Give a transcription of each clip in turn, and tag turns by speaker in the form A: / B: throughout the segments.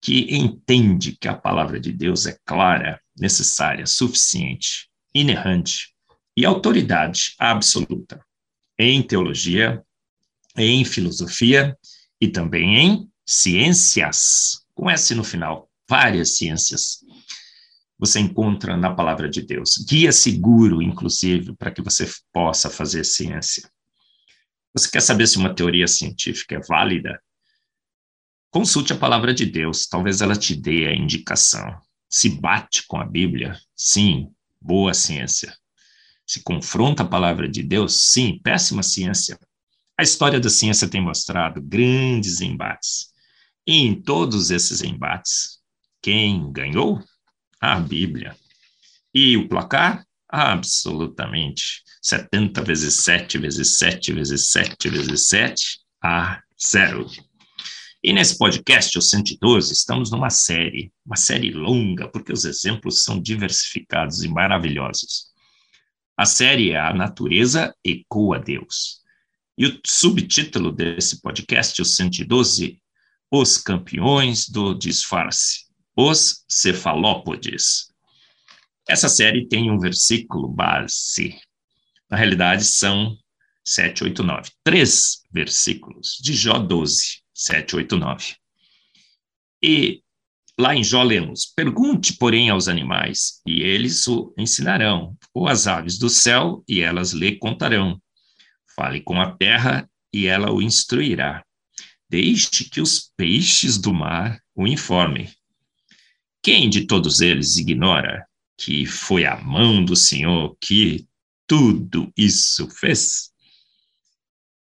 A: que entende que a palavra de Deus é clara, necessária, suficiente, inerrante e autoridade absoluta em teologia, em filosofia e também em ciências, com S no final, várias ciências. Você encontra na palavra de Deus, guia seguro, inclusive, para que você possa fazer ciência. Você quer saber se uma teoria científica é válida? Consulte a palavra de Deus, talvez ela te dê a indicação. Se bate com a Bíblia, sim, boa ciência. Se confronta a palavra de Deus, sim, péssima ciência. A história da ciência tem mostrado grandes embates. E em todos esses embates, quem ganhou? A Bíblia. E o placar? Absolutamente. 70 vezes 7 vezes 7 vezes 7 vezes 7 a zero. E nesse podcast, o 112, estamos numa série, uma série longa, porque os exemplos são diversificados e maravilhosos. A série é A Natureza Ecoa Deus. E o subtítulo desse podcast, o 112, Os Campeões do Disfarce, os Cefalópodes. Essa série tem um versículo base. Na realidade, são 7, 8, 9. Três versículos de Jó 12 7, 8, 9. E lá em Jó lemos: Pergunte, porém, aos animais, e eles o ensinarão, ou às aves do céu, e elas lhe contarão. Fale com a terra, e ela o instruirá. Deixe que os peixes do mar o informem. Quem de todos eles ignora que foi a mão do Senhor que tudo isso fez?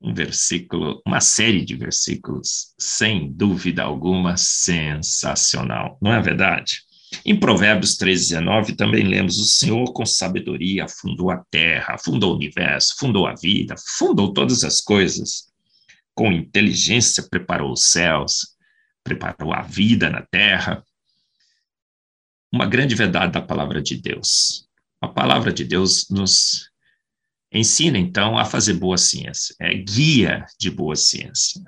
A: Um versículo, uma série de versículos, sem dúvida alguma, sensacional, não é verdade? Em Provérbios 13, 19, também lemos: O Senhor com sabedoria fundou a terra, fundou o universo, fundou a vida, fundou todas as coisas. Com inteligência preparou os céus, preparou a vida na terra. Uma grande verdade da palavra de Deus. A palavra de Deus nos Ensina, então, a fazer boa ciência. É guia de boa ciência.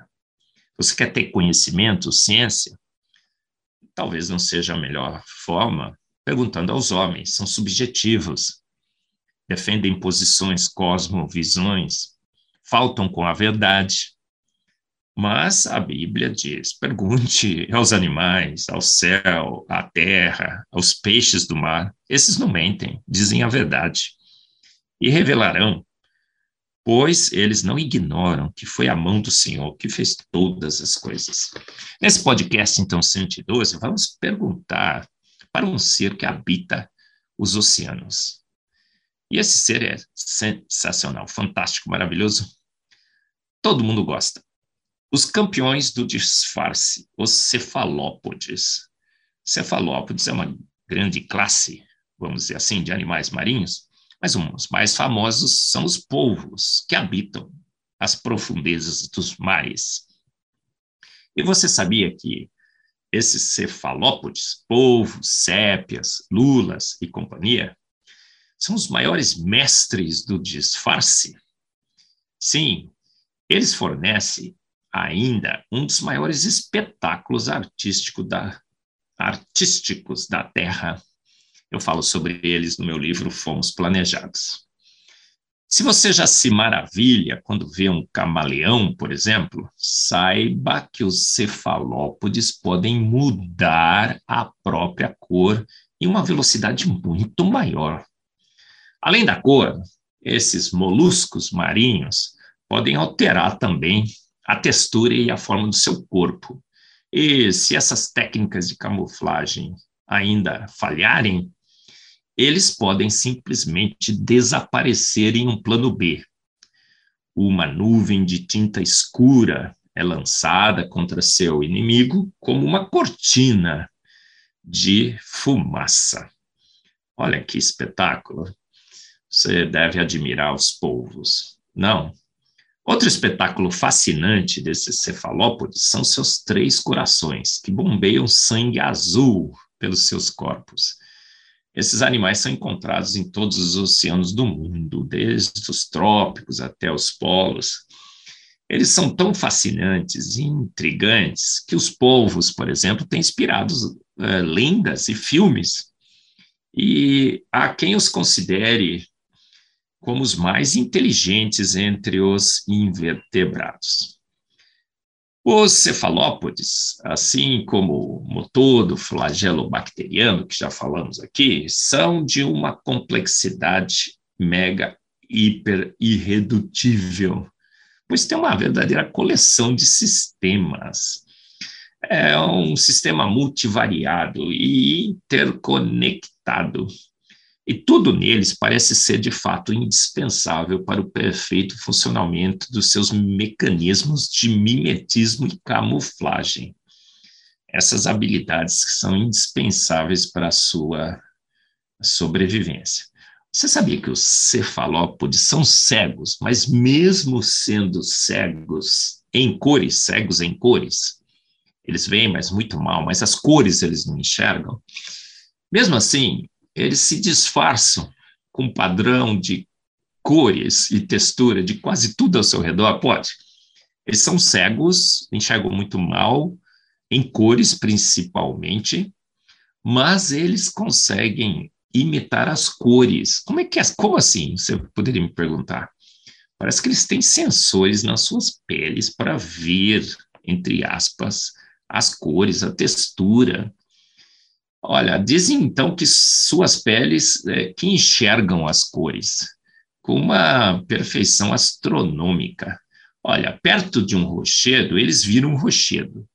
A: Você quer ter conhecimento, ciência? Talvez não seja a melhor forma perguntando aos homens, são subjetivos. Defendem posições, cosmovisões, faltam com a verdade. Mas a Bíblia diz: pergunte aos animais, ao céu, à terra, aos peixes do mar. Esses não mentem, dizem a verdade e revelarão, pois eles não ignoram que foi a mão do Senhor que fez todas as coisas. Nesse podcast, então, 112, vamos perguntar para um ser que habita os oceanos. E esse ser é sensacional, fantástico, maravilhoso. Todo mundo gosta. Os campeões do disfarce, os cefalópodes. Cefalópodes é uma grande classe, vamos dizer assim, de animais marinhos, mas os mais famosos são os polvos que habitam as profundezas dos mares. E você sabia que esses cefalópodes, polvos, sépias, lulas e companhia, são os maiores mestres do disfarce? Sim, eles fornecem ainda um dos maiores espetáculos artístico da, artísticos da Terra eu falo sobre eles no meu livro Fomos Planejados. Se você já se maravilha quando vê um camaleão, por exemplo, saiba que os cefalópodes podem mudar a própria cor em uma velocidade muito maior. Além da cor, esses moluscos marinhos podem alterar também a textura e a forma do seu corpo. E se essas técnicas de camuflagem ainda falharem, eles podem simplesmente desaparecer em um plano B. Uma nuvem de tinta escura é lançada contra seu inimigo como uma cortina de fumaça. Olha que espetáculo! Você deve admirar os polvos. Não. Outro espetáculo fascinante desses cefalópodes são seus três corações, que bombeiam sangue azul pelos seus corpos. Esses animais são encontrados em todos os oceanos do mundo, desde os trópicos até os polos. Eles são tão fascinantes e intrigantes que os povos, por exemplo, têm inspirado uh, lendas e filmes. E há quem os considere como os mais inteligentes entre os invertebrados. Os cefalópodes, assim como o todo flagelo bacteriano, que já falamos aqui, são de uma complexidade mega hiper irredutível, pois tem uma verdadeira coleção de sistemas. É um sistema multivariado e interconectado e tudo neles parece ser de fato indispensável para o perfeito funcionamento dos seus mecanismos de mimetismo e camuflagem. Essas habilidades que são indispensáveis para a sua sobrevivência. Você sabia que os cefalópodes são cegos, mas mesmo sendo cegos em cores, cegos em cores, eles veem, mas muito mal, mas as cores eles não enxergam. Mesmo assim, eles se disfarçam com padrão de cores e textura de quase tudo ao seu redor? Pode. Eles são cegos, enxergam muito mal, em cores principalmente, mas eles conseguem imitar as cores. Como é que é? Como assim? Você poderia me perguntar. Parece que eles têm sensores nas suas peles para ver, entre aspas, as cores, a textura. Olha, dizem então que suas peles é, que enxergam as cores com uma perfeição astronômica. Olha, perto de um rochedo, eles viram um rochedo.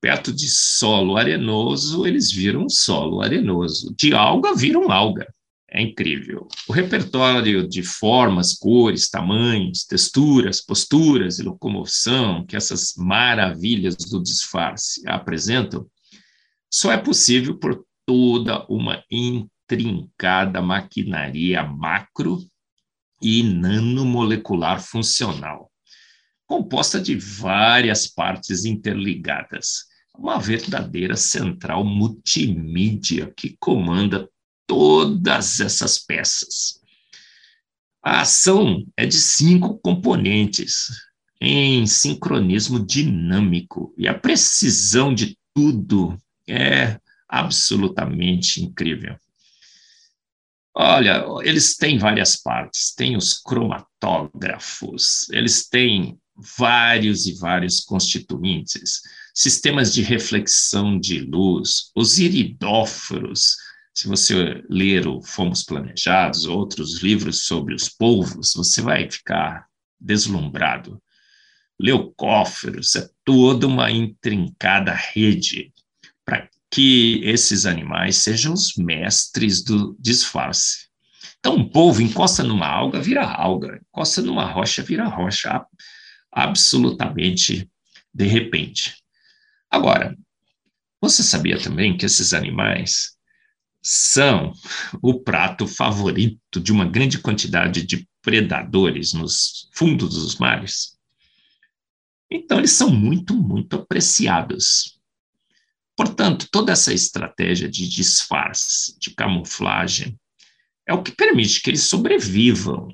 A: Perto de solo arenoso, eles viram um solo arenoso. De alga, viram alga. É incrível. O repertório de formas, cores, tamanhos, texturas, posturas e locomoção que essas maravilhas do disfarce apresentam só é possível por toda uma intrincada maquinaria macro e nanomolecular funcional, composta de várias partes interligadas, uma verdadeira central multimídia que comanda todas essas peças. A ação é de cinco componentes, em sincronismo dinâmico, e a precisão de tudo é absolutamente incrível. Olha, eles têm várias partes, tem os cromatógrafos, eles têm vários e vários constituintes, sistemas de reflexão de luz, os iridóforos. Se você ler o Fomos Planejados, outros livros sobre os polvos, você vai ficar deslumbrado. Leucóferos, é toda uma intrincada rede para que esses animais sejam os mestres do disfarce. Então, um polvo encosta numa alga, vira alga, encosta numa rocha, vira rocha, absolutamente de repente. Agora, você sabia também que esses animais são o prato favorito de uma grande quantidade de predadores nos fundos dos mares? Então, eles são muito, muito apreciados. Portanto, toda essa estratégia de disfarce, de camuflagem, é o que permite que eles sobrevivam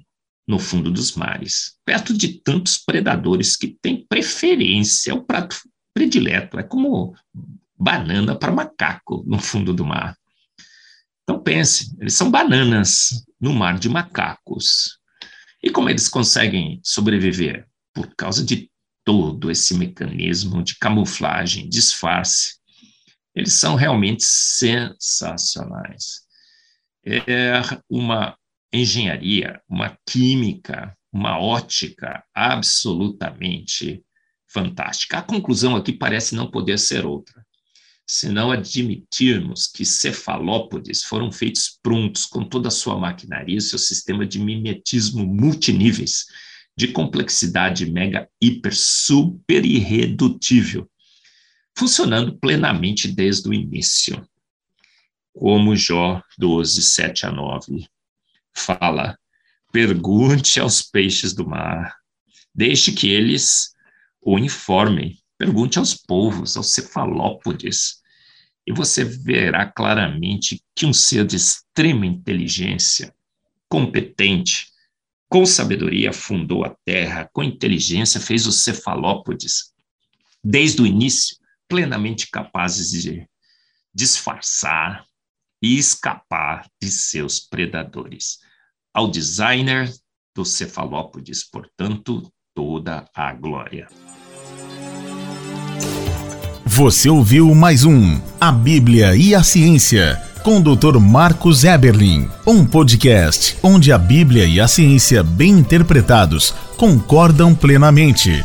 A: no fundo dos mares, perto de tantos predadores que têm preferência, é o prato predileto, é como banana para macaco no fundo do mar. Então pense, eles são bananas no mar de macacos. E como eles conseguem sobreviver? Por causa de todo esse mecanismo de camuflagem, disfarce, eles são realmente sensacionais. É uma engenharia, uma química, uma ótica absolutamente fantástica. A conclusão aqui parece não poder ser outra. Se não admitirmos que cefalópodes foram feitos prontos com toda a sua maquinaria, seu sistema de mimetismo multiníveis, de complexidade mega, hiper, super irredutível, funcionando plenamente desde o início. como Jó 12, 7 a 9 fala: pergunte aos peixes do mar, deixe que eles o informem, pergunte aos povos, aos cefalópodes, e você verá claramente que um ser de extrema inteligência, competente, com sabedoria fundou a terra, com inteligência fez os cefalópodes, desde o início, plenamente capazes de disfarçar e escapar de seus predadores. Ao designer dos cefalópodes, portanto, toda a glória.
B: Você ouviu mais um A Bíblia e a Ciência com o Dr. Marcos Eberlin, um podcast onde a Bíblia e a ciência bem interpretados concordam plenamente.